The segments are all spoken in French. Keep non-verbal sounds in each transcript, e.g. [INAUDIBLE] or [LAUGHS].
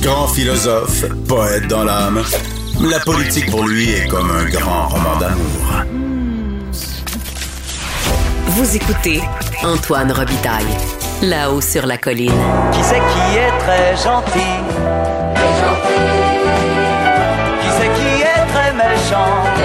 Grand philosophe, poète dans l'âme, la politique pour lui est comme un grand roman d'amour. Vous écoutez Antoine Robitaille, là-haut sur la colline. Qui c'est qui est très gentil? Qui c'est qui est très méchant? Qui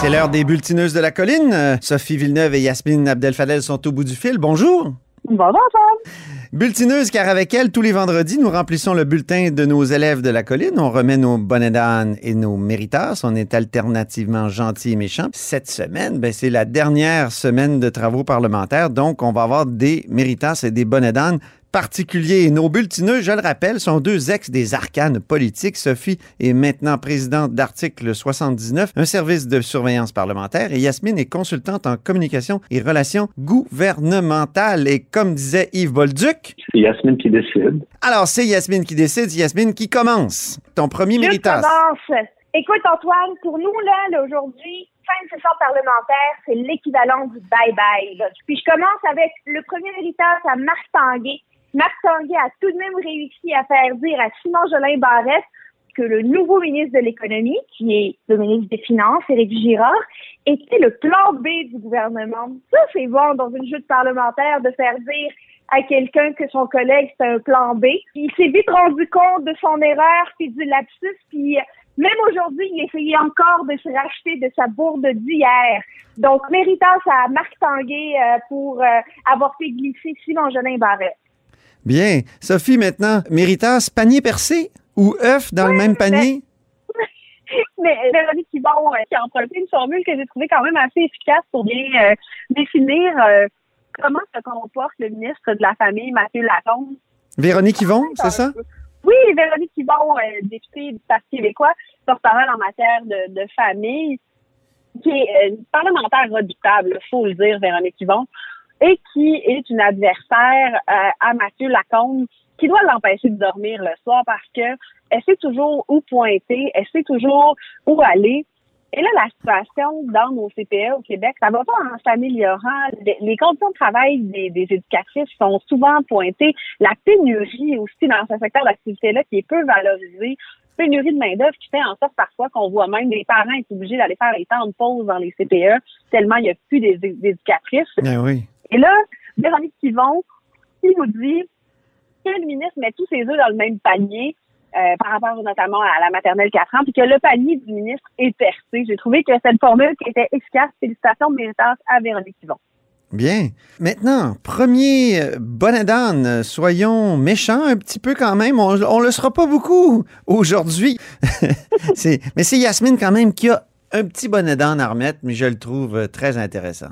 C'est l'heure des bulletineuses de la colline. Euh, Sophie Villeneuve et Yasmine Abdel-Fadel sont au bout du fil. Bonjour. Bonjour, Tom. Bulletineuses, car avec elles, tous les vendredis, nous remplissons le bulletin de nos élèves de la colline. On remet nos bonnets d'âne et nos méritas. On est alternativement gentils et méchants. Cette semaine, ben, c'est la dernière semaine de travaux parlementaires, donc on va avoir des méritas et des bonnets d'âne particuliers. Nos bulletineux, je le rappelle, sont deux ex des arcanes politiques. Sophie est maintenant présidente d'Article 79, un service de surveillance parlementaire, et Yasmine est consultante en communication et relations gouvernementales. Et comme disait Yves Bolduc, C'est Yasmine qui décide. alors c'est Yasmine qui décide, c'est Yasmine qui commence? Ton premier Je méritas. commence. Écoute, Antoine, pour nous, là, là, aujourd'hui, fin de session parlementaire, c'est l'équivalent du bye-bye. là. Puis je commence avec le premier héritage à Marc Tanguay. Marc Tanguay a tout de même réussi à faire dire à Simon Jolin Barrette que le nouveau ministre de l'Économie, qui est le ministre des Finances, Éric Girard, était le plan B du gouvernement. Ça, c'est bon dans une joute parlementaire de faire dire à quelqu'un que son collègue c'est un plan B. Il s'est vite rendu compte de son erreur puis du lapsus puis euh, même aujourd'hui, il essayait encore de se racheter de sa bourde d'hier. Donc, méritage à Marc Tanguay euh, pour euh, avoir fait glisser Simon Jolin Barrette. Bien. Sophie, maintenant, méritas, panier percé ou œuf dans le même panier? [LAUGHS] Mais Véronique Thibon, euh, qui a emprunté une formule que j'ai trouvée quand même assez efficace pour bien euh, définir euh, comment se comporte le ministre de la Famille, Mathieu Lacombe. Véronique Yvon, c'est ça? Oui, Véronique euh, députée du Parti québécois, porte-parole en matière de, de famille, qui est euh, parlementaire redoutable, faut le dire, Véronique Yvon, et qui est une adversaire euh, à Mathieu Lacombe, qui doit l'empêcher de dormir le soir parce que elle sait toujours où pointer, elle sait toujours où aller. Et là, la situation dans nos CPE au Québec, ça va pas en s'améliorant. Les- conditions de travail des, des éducatrices sont souvent pointées. La pénurie aussi dans ce secteur d'activité-là qui est peu valorisé. Pénurie de main-d'œuvre qui fait en sorte parfois qu'on voit même des parents être obligés d'aller faire les temps de pause dans les CPE tellement il n'y a plus d'éducatrices. Ben oui. Et là, Véronique Yvon, qui nous dit que le ministre met tous ses œufs dans le même panier euh, par rapport notamment à la maternelle 4 ans, puis que le panier du ministre est percé. J'ai trouvé que cette formule qui était efficace. Félicitations méritantes à Véronique Yvon. Bien. Maintenant, premier euh, bonnet euh, soyons méchants un petit peu quand même. On, on le sera pas beaucoup aujourd'hui. [LAUGHS] Mais c'est Yasmine quand même qui a un petit bonnet d'âne à remettre, mais je le trouve très intéressant.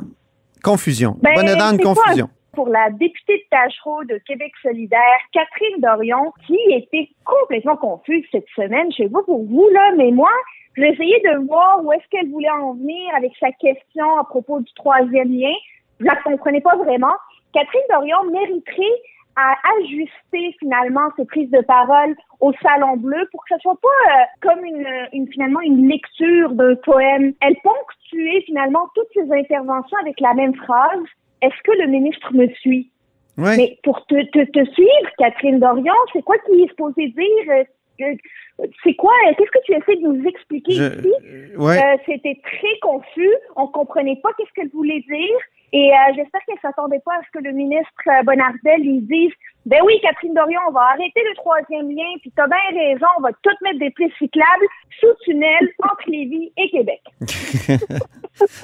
Confusion. Ben, d'âne, c'est quoi? confusion. Pour la députée de Tachereau de Québec solidaire, Catherine Dorion, qui était complètement confuse cette semaine, je sais pas pour vous, là, mais moi, j'ai essayé de voir où est-ce qu'elle voulait en venir avec sa question à propos du troisième lien. Je la comprenais pas vraiment. Catherine Dorion mériterait à ajuster finalement ses prises de parole au Salon Bleu pour que ce soit pas euh, comme une, une finalement une lecture d'un poème. Elle ponctuait finalement toutes ses interventions avec la même phrase. Est-ce que le ministre me suit? Oui. Mais pour te, te, te suivre, Catherine Dorion, c'est quoi qu'il est supposé dire? Euh, euh, C'est quoi? Qu'est-ce que tu essaies de nous expliquer Je- ici? ouais. Euh, C'était très confus. On comprenait pas qu'est-ce qu'elle voulait dire. Et euh, j'espère qu'elle s'attendait pas à ce que le ministre euh, Bonardel lui dise Ben oui, Catherine Dorion, on va arrêter le troisième lien, puis t'as bien raison, on va tout mettre des pistes cyclables sous tunnel entre Lévis et Québec. [LAUGHS]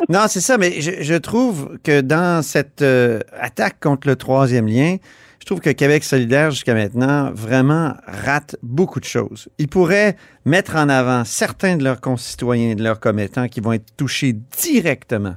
Non, c'est ça, mais je, trouve que dans cette euh, attaque contre le troisième lien, je trouve que Québec solidaire, jusqu'à maintenant, vraiment rate beaucoup de choses. Ils pourraient mettre en avant certains de leurs concitoyens, de leurs commettants qui vont être touchés directement.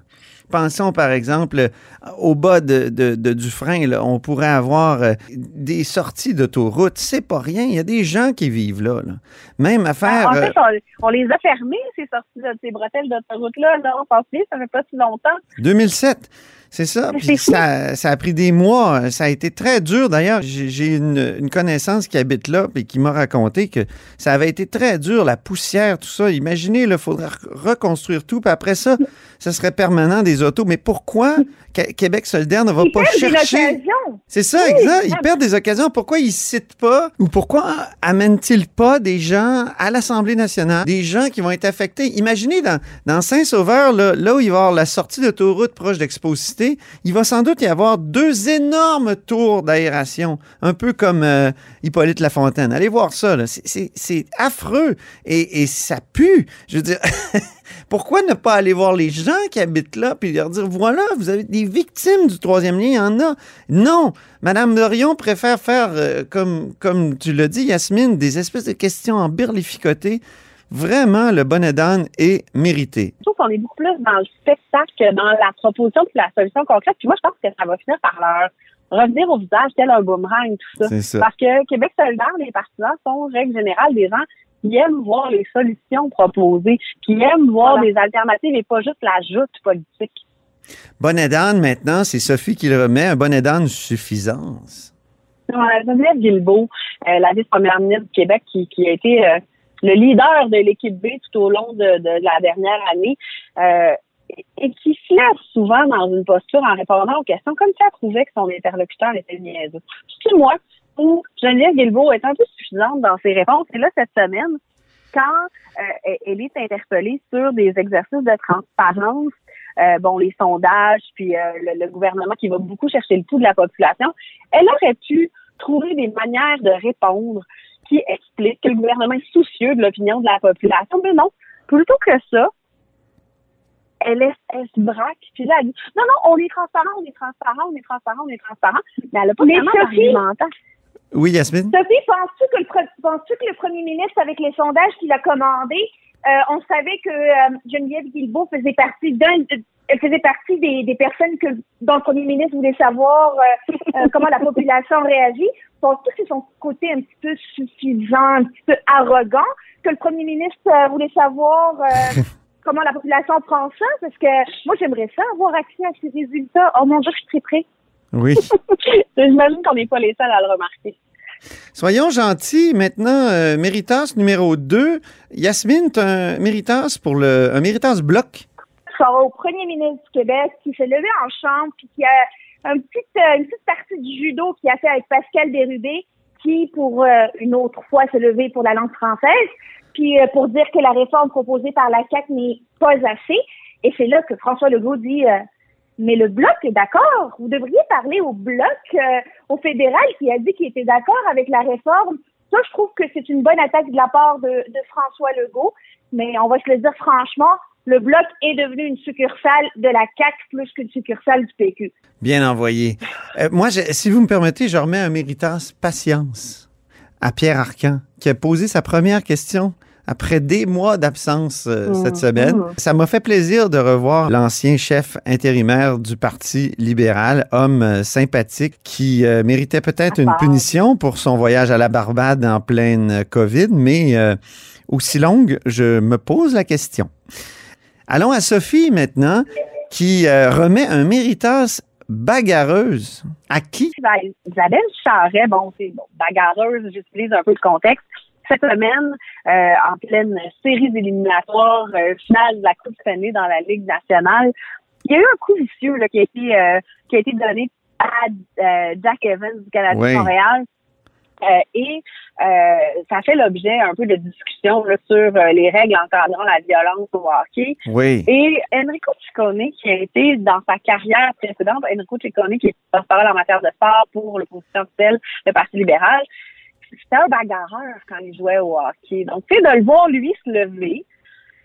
Pensons par exemple au bas de, de, de Dufresne, là, on pourrait avoir euh, des sorties d'autoroute. C'est pas rien. Il y a des gens qui vivent là. là. Même à faire. en euh, fait, on, on les a fermés, ces sorties de ces bretelles d'autoroute-là. Là, on pense ça fait pas si longtemps. 2007. C'est ça. Puis ça, ça a pris des mois. Ça a été très dur. D'ailleurs, j'ai une, une connaissance qui habite là et qui m'a raconté que ça avait été très dur, la poussière, tout ça. Imaginez, il faudrait re- reconstruire tout. Puis après ça, ça serait permanent des autos. Mais pourquoi Qu- Québec solidaire ne va Ils pas chercher... C'est ça, Oui, exact. Ils perdent des occasions. Pourquoi ils citent pas ou pourquoi amènent-ils pas des gens à l'Assemblée nationale, des gens qui vont être affectés? Imaginez dans, dans Saint-Sauveur, là, là où il va y avoir la sortie d'autoroute proche il va sans doute y avoir deux énormes tours d'aération, un peu comme euh, Hippolyte Lafontaine. Allez voir ça. C'est- affreux et, ça pue. Je veux dire, [LAUGHS] pourquoi ne pas aller voir les gens qui habitent là puis leur dire voilà, vous avez des victimes du troisième lien, il y en a. Non, Madame Dorion préfère faire, euh, comme, comme tu l'as dit, Yasmine, des espèces de questions en birlificoté. Vraiment, le bonnet d'âne est mérité. Je trouve qu'on est beaucoup plus dans le spectacle que dans la proposition puis la solution concrète. Puis moi, je pense que ça va finir par leur revenir au visage tel un boomerang, tout ça. C'est ça. Parce que Québec solidaire, les partisans sont, règle générale, des gens qui aiment voir les solutions proposées, qui aiment voir Voilà. des alternatives et pas juste la joute politique. Bonnet d'âne, maintenant, c'est Sophie qui le remet. Un bonnet d'âne suffisance. Geneviève Guilbeault, euh, la vice-première ministre du Québec, qui, qui a été euh, le leader de l'équipe B tout au long de, de la dernière année, euh, et qui se souvent dans une posture en répondant aux questions, comme si elle trouvait que son interlocuteur était niaiseux. C'est moi où Geneviève Guilbeault est un peu suffisante dans ses réponses. Et là, cette semaine, quand euh, elle- elle est interpellée sur des exercices de transparence, euh, bon, les sondages, puis euh, le, le gouvernement qui va beaucoup chercher le pouls de la population, elle aurait pu trouver des manières de répondre qui expliquent que le gouvernement est soucieux de l'opinion de la population. Mais non, plutôt que ça, elle, est, elle se braque, puis là, elle dit Non, non, on est transparent, on est transparent, on est transparent, on est transparent. Mais elle n'a pas Mais vraiment Sophie- d'argumentaire. Oui, Yasmine? Sophie, penses-tu que, le que le premier ministre, avec les sondages qu'il a commandés, on savait que euh, Geneviève Guilbeault faisait partie d'un, elle faisait partie des, des personnes que, dont le premier ministre voulait savoir euh, euh, [LAUGHS] comment la population réagit. Penses-tu que c'est son côté un petit peu suffisant, un petit peu arrogant, que le premier ministre euh, voulait savoir euh, [LAUGHS] comment la population prend ça? Parce que moi, j'aimerais ça, avoir accès à ces résultats. Oh mon Dieu, je suis très près. Oui. [LAUGHS] J'imagine qu'on n'est pas les seuls à le remarquer. Soyons gentils. Maintenant, euh, Méritas numéro 2. Yasmine, tu un Méritas pour le, un Méritas bloc? ça va au premier ministre du Québec qui s'est levé en chambre puis qui a euh, une petite partie du judo qui a fait avec Pascal Bérubé qui, pour euh, une autre fois, s'est levé pour la langue française puis euh, pour dire que la réforme proposée par la CAQ n'est pas assez. Et c'est là que François Legault dit mais le bloc est d'accord. Vous devriez parler au bloc, euh, au fédéral, qui a dit qu'il était d'accord avec la réforme. Ça, je trouve que c'est une bonne attaque de la part de, François Legault. Mais on va se le dire franchement, le bloc est devenu une succursale de la CAC plus qu'une succursale du PQ. Bien envoyé. Euh, moi, si vous me permettez, je remets un Méritas patience à Pierre Arcan, qui a posé sa première question après des mois d'absence euh, cette semaine. Ça m'a fait plaisir de revoir l'ancien chef intérimaire du Parti libéral, homme euh, sympathique, qui euh, méritait peut-être une punition pour son voyage à la Barbade en pleine COVID, mais aussi longue, je me pose la question. Allons à Sophie maintenant, qui remet un Méritas bagarreuse. À qui? Isabelle- Isabelle Charret, bon, c'est bon, bagarreuse, j'utilise un peu le contexte. Cette semaine, euh, en pleine série éliminatoires euh, finale de la Coupe Stanley dans la Ligue nationale, il y a eu un coup vicieux là, qui, a été, euh, qui a été donné à euh, Jack Evans du Canadien Oui. de Montréal. Et ça fait l'objet un peu de discussion là, sur les règles encadrant la violence au hockey. Oui. Et Enrico Ciccone, qui a été dans sa carrière précédente, Enrico Ciccone, qui est porte-parole en matière de sport pour l'opposition officielle, le Parti libéral, c'était un bagarreur quand il jouait au hockey. Donc, tu sais, de le voir, lui, se lever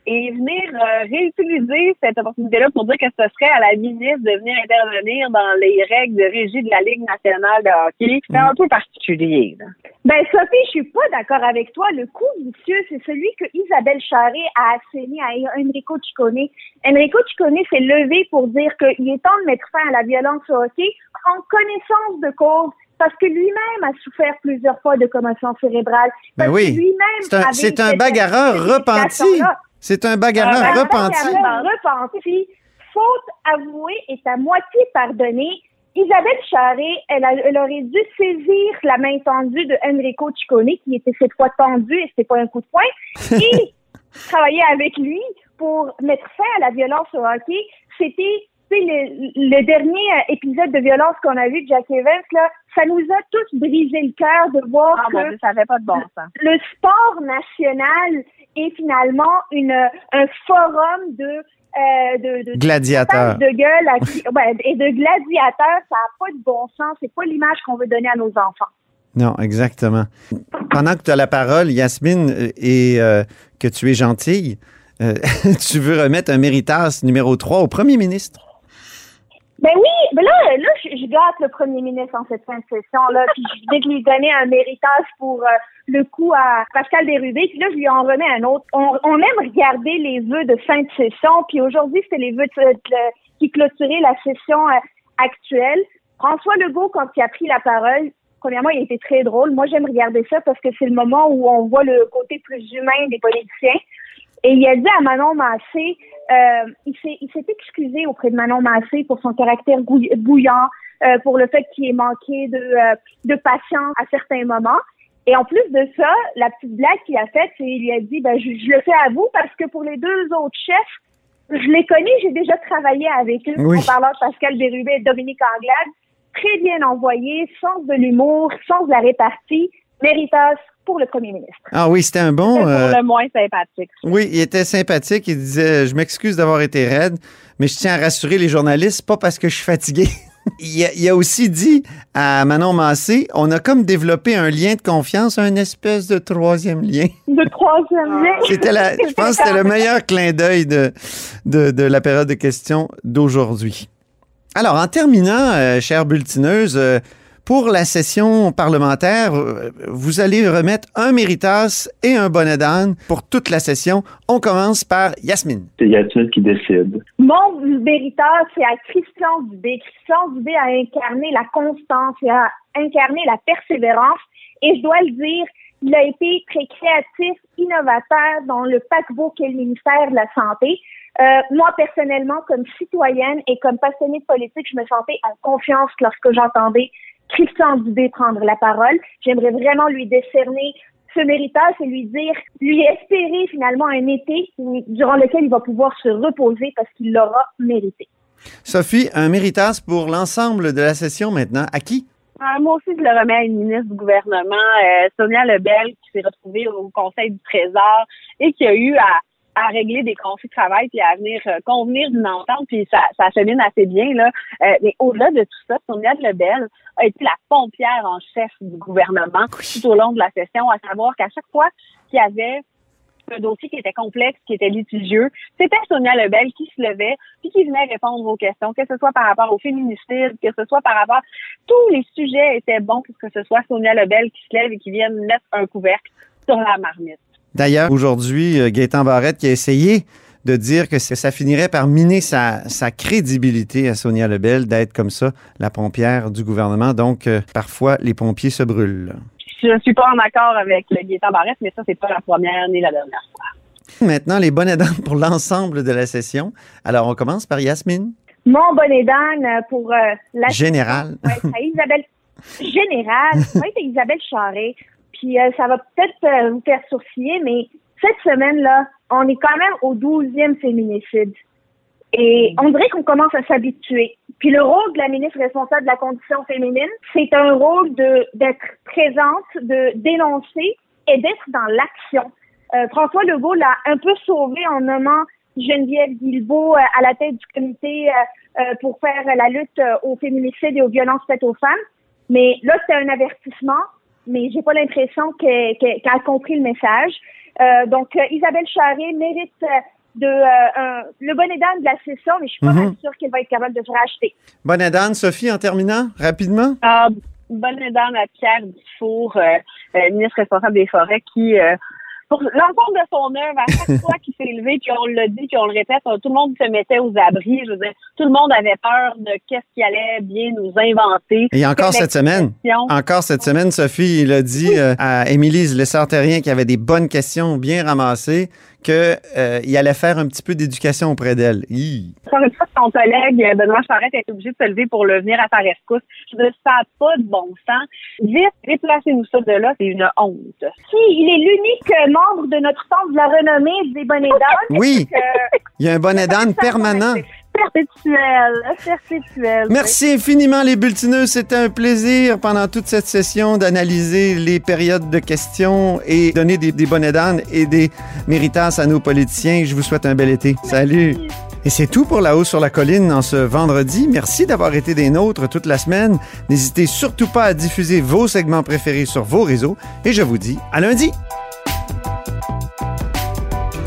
et venir euh, réutiliser cette opportunité-là pour dire que ce serait à la ministre de venir intervenir dans les règles de régie de la Ligue nationale de hockey, c'est un peu particulier. là. Ben, Sophie, je suis pas d'accord avec toi. Le coup vicieux, c'est celui que Isabelle Charret a asséné à Enrico Ciccone. Enrico Ciccone s'est levé pour dire qu'il est temps de mettre fin à la violence au hockey en connaissance de cause parce que lui-même a souffert plusieurs fois de commotion cérébrale. Ben oui. lui-même C'est un, bagarreur repenti. C'est un bagarreur Un repenti. bagarreur repenti faute avouée est à moitié pardonnée. Isabelle Charret, elle, a- elle aurait dû saisir la main tendue de Enrico Ciccone, qui était cette fois tendue et c'était pas un coup de poing, et [LAUGHS] travailler avec lui pour mettre fin à la violence au hockey. C'était sais, le, le dernier euh, épisode de violence qu'on a vu de Jack Evans, là, ça nous a tous brisé le cœur de voir Ah, que Dieu, ça avait pas de bon sens. le sport national est finalement une, un forum de, euh, de, de Gladiateur. de gueule à et de gladiateurs. Ça n'a pas de bon sens. C'est pas l'image qu'on veut donner à nos enfants. Non, exactement. Pendant que tu as la parole, Yasmine, euh, et euh, que tu es gentille, euh, [LAUGHS] tu veux remettre un méritas numéro 3 au premier ministre. Ben oui, ben là, là je, je gâte le premier ministre en cette fin de session-là, [LAUGHS] puis je vais lui donner un méritage pour euh, le coup à Pascal Bérubé, puis là, je lui en remets un autre. On, on aime regarder les vœux de fin de session, puis aujourd'hui, c'était les vœux de- de- qui clôturaient la session euh, actuelle. François Legault, quand il a pris la parole, premièrement, il était très drôle. Moi, j'aime regarder ça parce que c'est le moment où on voit le côté plus humain des politiciens. Et il a dit à Manon Massé, euh, il s'est excusé auprès de Manon Massé pour son caractère bouillant, euh, pour le fait qu'il ait manqué de, euh, de patience à certains moments. Et en plus de ça, la petite blague qu'il a faite, c'est il lui a dit, ben, je, je le fais à vous parce que pour les deux autres chefs, je les connais, j'ai déjà travaillé avec eux. Oui. En parlant de Pascal Bérubé et Dominique Anglade. Très bien envoyé, sens de l'humour, sens de la répartie, méritas pour le premier ministre. Ah oui, c'était un bon. C'est euh, pour le moins sympathique. Oui, il était sympathique. Il disait Je m'excuse d'avoir été raide, mais je tiens à rassurer les journalistes, pas parce que je suis fatigué. [LAUGHS] il, a, il a aussi dit à Manon Massé On a comme développé un lien de confiance, un espèce de troisième lien. De troisième lien. C'était la, je pense que c'était le meilleur clin d'œil de, de, de la période de questions d'aujourd'hui. Alors, en terminant, euh, chère bulletineuse, euh, pour la session parlementaire, euh, vous allez remettre un méritas et un bonnet d'âne pour toute la session. On commence par Yasmine. C'est Yasmine qui décide. Mon mériteur, c'est à Christian Dubé. Christian Dubé a incarné la constance, il a incarné la persévérance. Et je dois le dire, il a été très créatif, innovateur dans le paquebot qu'est le ministère de la Santé. Euh, moi, personnellement, comme citoyenne et comme passionnée de politique, je me sentais en confiance lorsque j'entendais Christian Dubé prendre la parole. J'aimerais vraiment lui décerner ce méritage et lui dire, lui espérer finalement un été où- durant lequel il va pouvoir se reposer parce qu'il l'aura mérité. Sophie, un méritas pour l'ensemble de la session maintenant. À qui? Euh, moi aussi, je le remets à une ministre du gouvernement, euh, Sonia Lebel, qui s'est retrouvée au Conseil du Trésor et qui a eu à, à régler des conflits de travail puis à venir euh, convenir d'une entente, puis ça, ça chemine assez bien. là. Euh, mais au-delà de tout ça, Sonia Lebel a été la pompière en chef du gouvernement tout au long de la session, à savoir qu'à chaque fois qu'il y avait un dossier qui était complexe, qui était litigieux, c'était Sonia Lebel qui se levait puis qui venait répondre aux questions, que ce soit par rapport au féminicide, que ce soit par rapport tous les sujets étaient bons pour que ce soit Sonia Lebel qui se lève et qui vienne mettre un couvercle sur la marmite. D'ailleurs, aujourd'hui, euh, Gaétan Barrette qui a essayé de dire que ça finirait par miner sa, sa crédibilité à Sonia Lebel d'être comme ça, la pompière du gouvernement. Donc, euh, parfois, les pompiers se brûlent. Je suis pas en accord avec le Gaétan Barrette, mais ça, c'est pas la première ni la dernière fois. Maintenant, les bonnets d'âne pour l'ensemble de la session. Alors, on commence par Yasmine, Mon bonnet d'âne pour euh, la générale. Ouais, Isabelle [LAUGHS] Général, ça va être à Isabelle Charret. Puis euh, ça va peut-être euh, vous faire sourciller, mais cette semaine-là, on est quand même au 12e féminicide. Et on dirait qu'on commence à s'habituer. Puis le rôle de la ministre responsable de la condition féminine, c'est un rôle de d'être présente, de dénoncer et d'être dans l'action. Euh, François Legault l'a un peu sauvé en nommant Geneviève Guilbeault à la tête du comité euh, pour faire la lutte aux féminicides et aux violences faites aux femmes. Mais là, c'est un avertissement, mais j'ai pas l'impression que- que- qu'elle a compris le message. Euh, donc, euh, Isabelle Charret mérite euh, de euh, un- le bonnet d'âne de la session, mais je suis pas mal sûre qu'elle va être capable de se racheter. Bonnet d'âne, Sophie, en terminant, rapidement. Ah, bonne dame à Pierre Dufour, euh, euh, ministre responsable des forêts, qui euh, pour l'ensemble de son œuvre, à chaque fois qu'il s'est levé, puis on l'a dit, puis on le répète, tout le monde se mettait aux abris. Je veux dire, tout le monde avait peur de qu'est-ce qu'il allait bien nous inventer. Et encore cette semaine, encore cette semaine, Sophie, il a dit euh, à Émilie Lessard-Terrien qui avait des bonnes questions bien ramassées qu'il euh, allait faire un petit peu d'éducation auprès d'elle. Encore une fois, ton collègue Benoît Charette est obligé de se lever pour le venir à ta rescousse. Je ne ça pas de bon sens. Vite, déplacez-nous ça de là, c'est une honte. Si, il est l'unique membre de notre centre de la renommée des bonnets d'âne. Oui, il y a un bonnet d'âne permanent. Perpétuel, perpétuel. Merci infiniment les bulletineux. C'était un plaisir pendant toute cette session d'analyser les périodes de questions et donner des, bonnets d'âne et des méritas à nos politiciens. Je vous souhaite un bel été. Salut. Et c'est tout pour La Haut sur la Colline en ce vendredi. Merci d'avoir été des nôtres toute la semaine. N'hésitez surtout pas à diffuser vos segments préférés sur vos réseaux. Et je vous dis à lundi.